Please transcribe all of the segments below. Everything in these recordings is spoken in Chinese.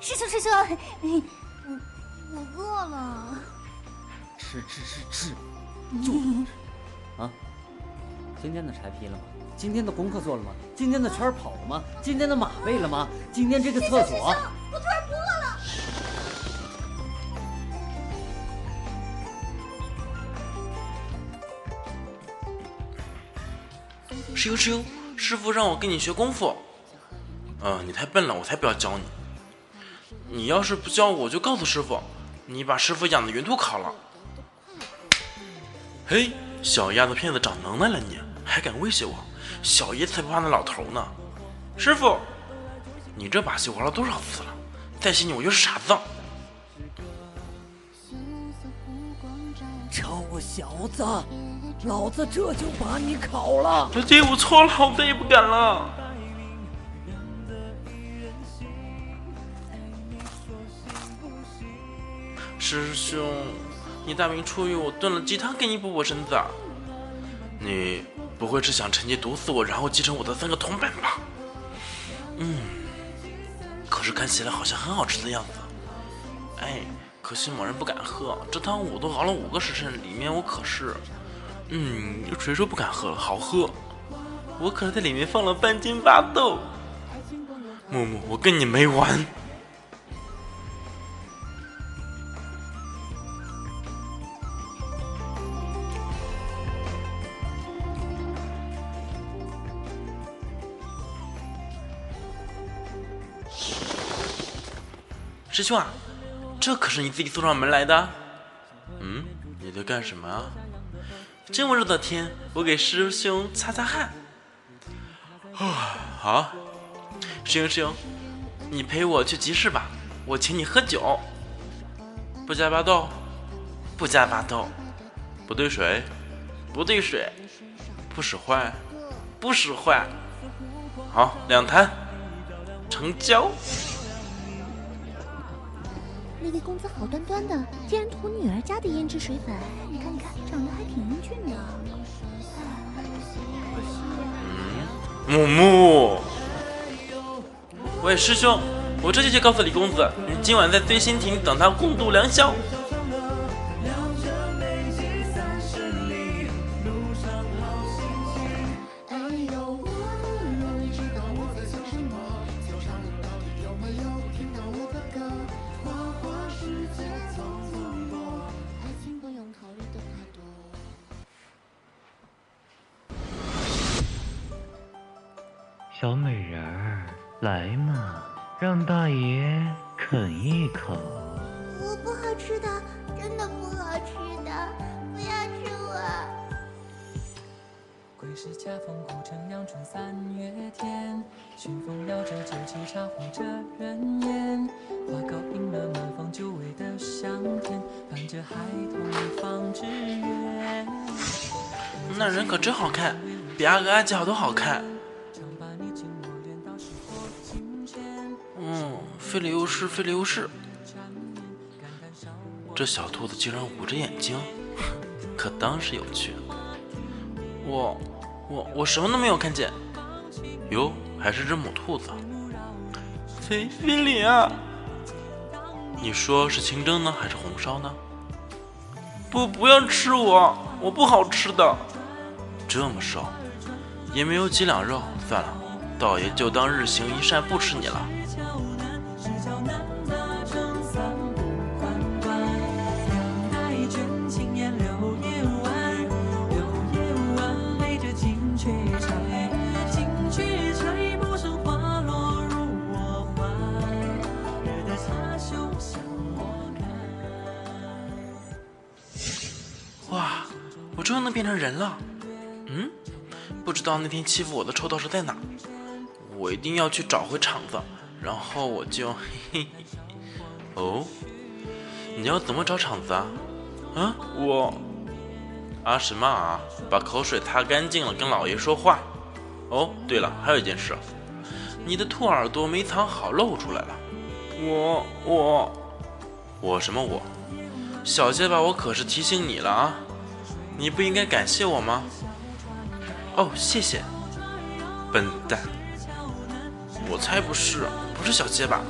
师兄师兄，我我饿了。吃吃吃吃，就啊！今天的柴劈了吗？今天的功课做了吗？今天的圈跑了吗？今天的马喂了吗？今天这个厕所……我突然不饿了。师兄师兄，师傅让我跟你学功夫。嗯，你太笨了，我才不要教你。你要是不教我，就告诉师傅，你把师傅养的云兔烤了。嘿，小丫头片子长能耐了，你还敢威胁我？小爷才不怕那老头呢！师傅，你这把戏玩了多少次了？再信你我就是傻子！臭小子，老子这就把你烤了！小姐，我错了，我再也不敢了。师兄，你大明初遇，我炖了鸡汤给你补补身子。你不会是想趁机毒死我，然后继承我的三个铜板吧？嗯，可是看起来好像很好吃的样子。哎，可惜某人不敢喝这汤，我都熬了五个时辰，里面我可是……嗯，谁说不敢喝了？好喝，我可是在里面放了半斤巴豆。木木，我跟你没完！师兄啊，这可是你自己送上门来的。嗯，你在干什么啊？这么热的天，我给师兄擦擦汗。啊，好，师兄师兄，你陪我去集市吧，我请你喝酒。不加巴豆，不加巴豆，不兑水，不兑水，不使坏，不使坏。好，两坛，成交。那位公子好端端的，竟然涂女儿家的胭脂水粉，你看看，长得还挺英俊的。木木，喂，师兄，我这就去告诉李公子，你今晚在醉心亭等他共度良宵。小美人儿，来嘛，让大爷啃一口。我不好吃的，真的不好吃的，不要吃我。归是恰逢古城阳春三月天，熏风摇着酒旗茶壶着人烟，花糕映了满房久违的香甜，伴着孩童放纸鸢。那人可真好看，比阿哥阿姐好都好看。嗯，费了优势，费了优势。这小兔子竟然捂着眼睛，可当是有趣。我，我，我什么都没有看见。哟，还是只母兔子。菲菲里啊，你说是清蒸呢，还是红烧呢？不，不要吃我，我不好吃的。这么瘦，也没有几两肉，算了，倒爷就当日行一善，不吃你了。哇，我终于能变成人了。嗯，不知道那天欺负我的臭道士在哪，我一定要去找回场子，然后我就嘿嘿嘿。哦，你要怎么找场子啊？啊，我啊什么啊？把口水擦干净了，跟老爷说话。哦，对了，还有一件事，你的兔耳朵没藏好，露出来了。我我我什么我？小结巴，我可是提醒你了啊！你不应该感谢我吗？哦，谢谢，笨蛋！我才不是，不是小结巴。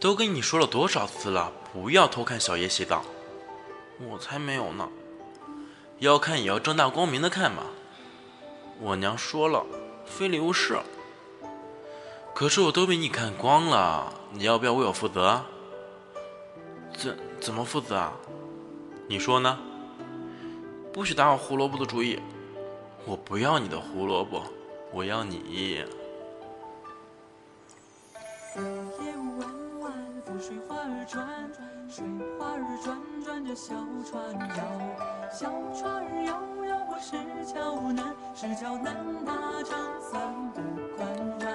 都跟你说了多少次了，不要偷看小叶洗澡。我才没有呢，要看也要正大光明的看嘛。我娘说了，非礼勿视。可是我都被你看光了，你要不要为我负责？怎怎么负责啊？你说呢？不许打我胡萝卜的主意，我不要你的胡萝卜，我要你。水花儿转，水花儿转转着小船摇，小船儿摇摇过石桥南，石桥南那长三的宽弯，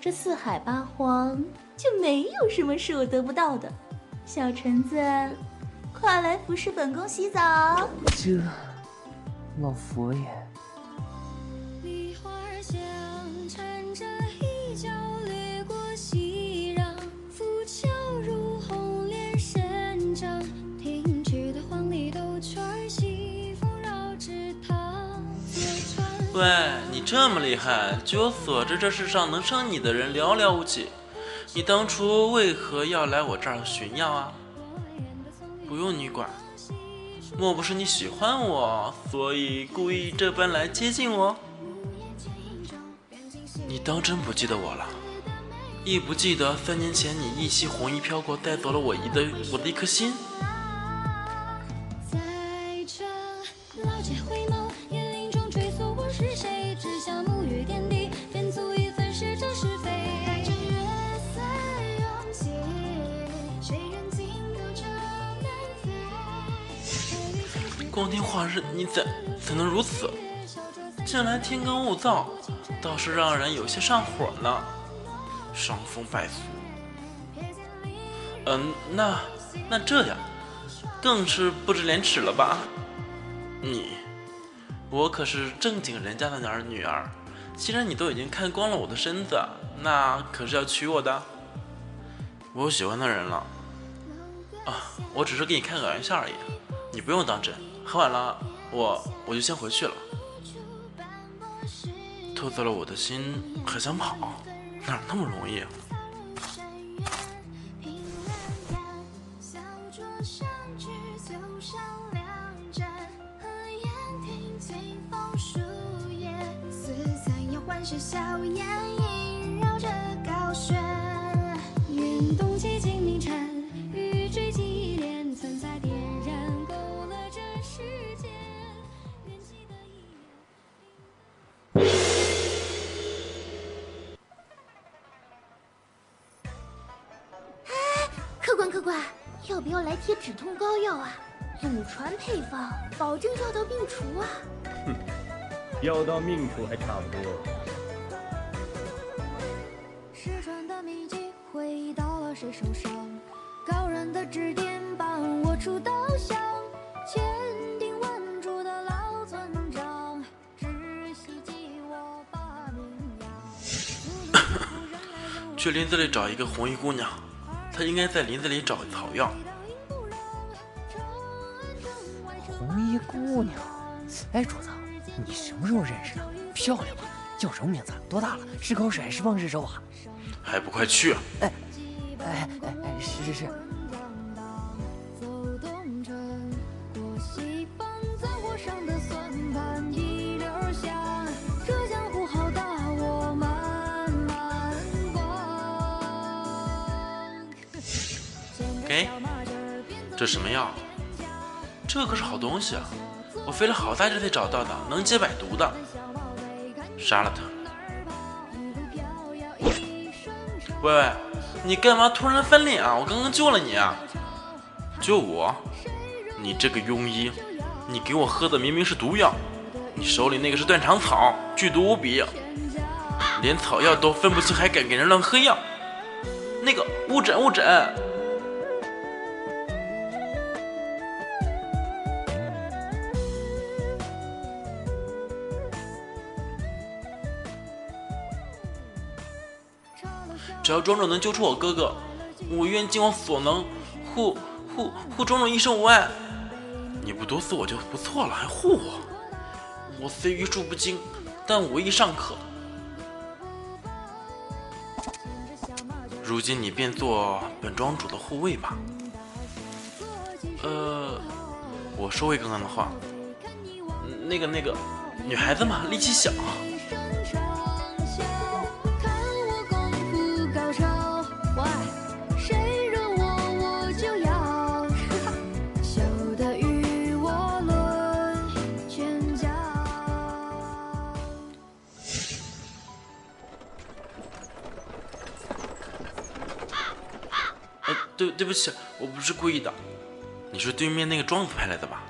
这四海八荒就没有什么是我得不到的。小橙子，快来服侍本宫洗澡。这，老佛爷，喂，你这么厉害，据我所知这世上能胜你的人寥寥无几。你当初为何要来我这儿寻药啊？不用你管，莫不是你喜欢我，所以故意这般来接近我？你当真不记得我了？亦不记得三年前你一袭红衣飘过，带走了我一的我的一颗心？光天化日，你怎怎能如此？近来天干物燥，倒是让人有些上火呢，伤风败俗。嗯，那那这样，更是不知廉耻了吧？你，我可是正经人家的儿女儿，既然你都已经看光了我的身子，那可是要娶我的。我有喜欢的人了。啊，我只是给你开个玩笑而已，你不用当真。很晚了，我我就先回去了。偷走了我的心，还想跑，哪那么容易啊？平淡官，客官，要不要来贴止痛膏药啊？祖传配方，保证药到病除啊！哼药到命除还差不多。失传的秘籍回到了谁手上？高人的指点帮我出刀香，千叮万嘱的老村长，只希冀我把名扬。去林子里找一个红衣姑娘，她应该在林子里找草药。红衣姑娘。哎，主子，你什么时候认识的？漂亮吗？叫什么名字？多大了？是口水还是放是手啊？还不快去啊！哎哎哎哎，是是是。走动着，过西方，篆火上的这什么药？这可是好东西啊！我费了好大劲才找到的，能解百毒的。杀了他！喂喂，你干嘛突然翻脸啊？我刚刚救了你啊！救我？你这个庸医，你给我喝的明明是毒药，你手里那个是断肠草，剧毒无比，连草药都分不清，还敢给人乱喝药？那个误诊误诊！只要庄主能救出我哥哥，我愿尽我所能护护护庄主一生无碍。你不毒死我就不错了，还护我。我虽医术不精，但武艺尚可。如今你便做本庄主的护卫吧。呃，我说回刚刚的话，那个那个，女孩子嘛，力气小。对对不起，我不是故意的。你是对面那个庄子派来的吧？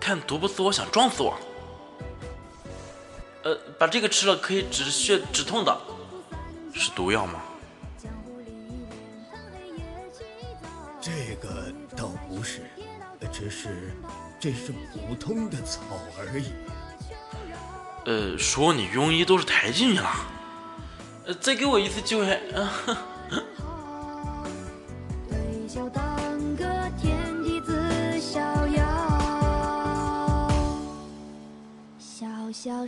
看毒不死我，想撞死我。呃，把这个吃了可以止血止痛的，是毒药吗？不是，只是这是普通的草而已。呃，说你庸医都是抬举你了。呃，再给我一次机会。啊 小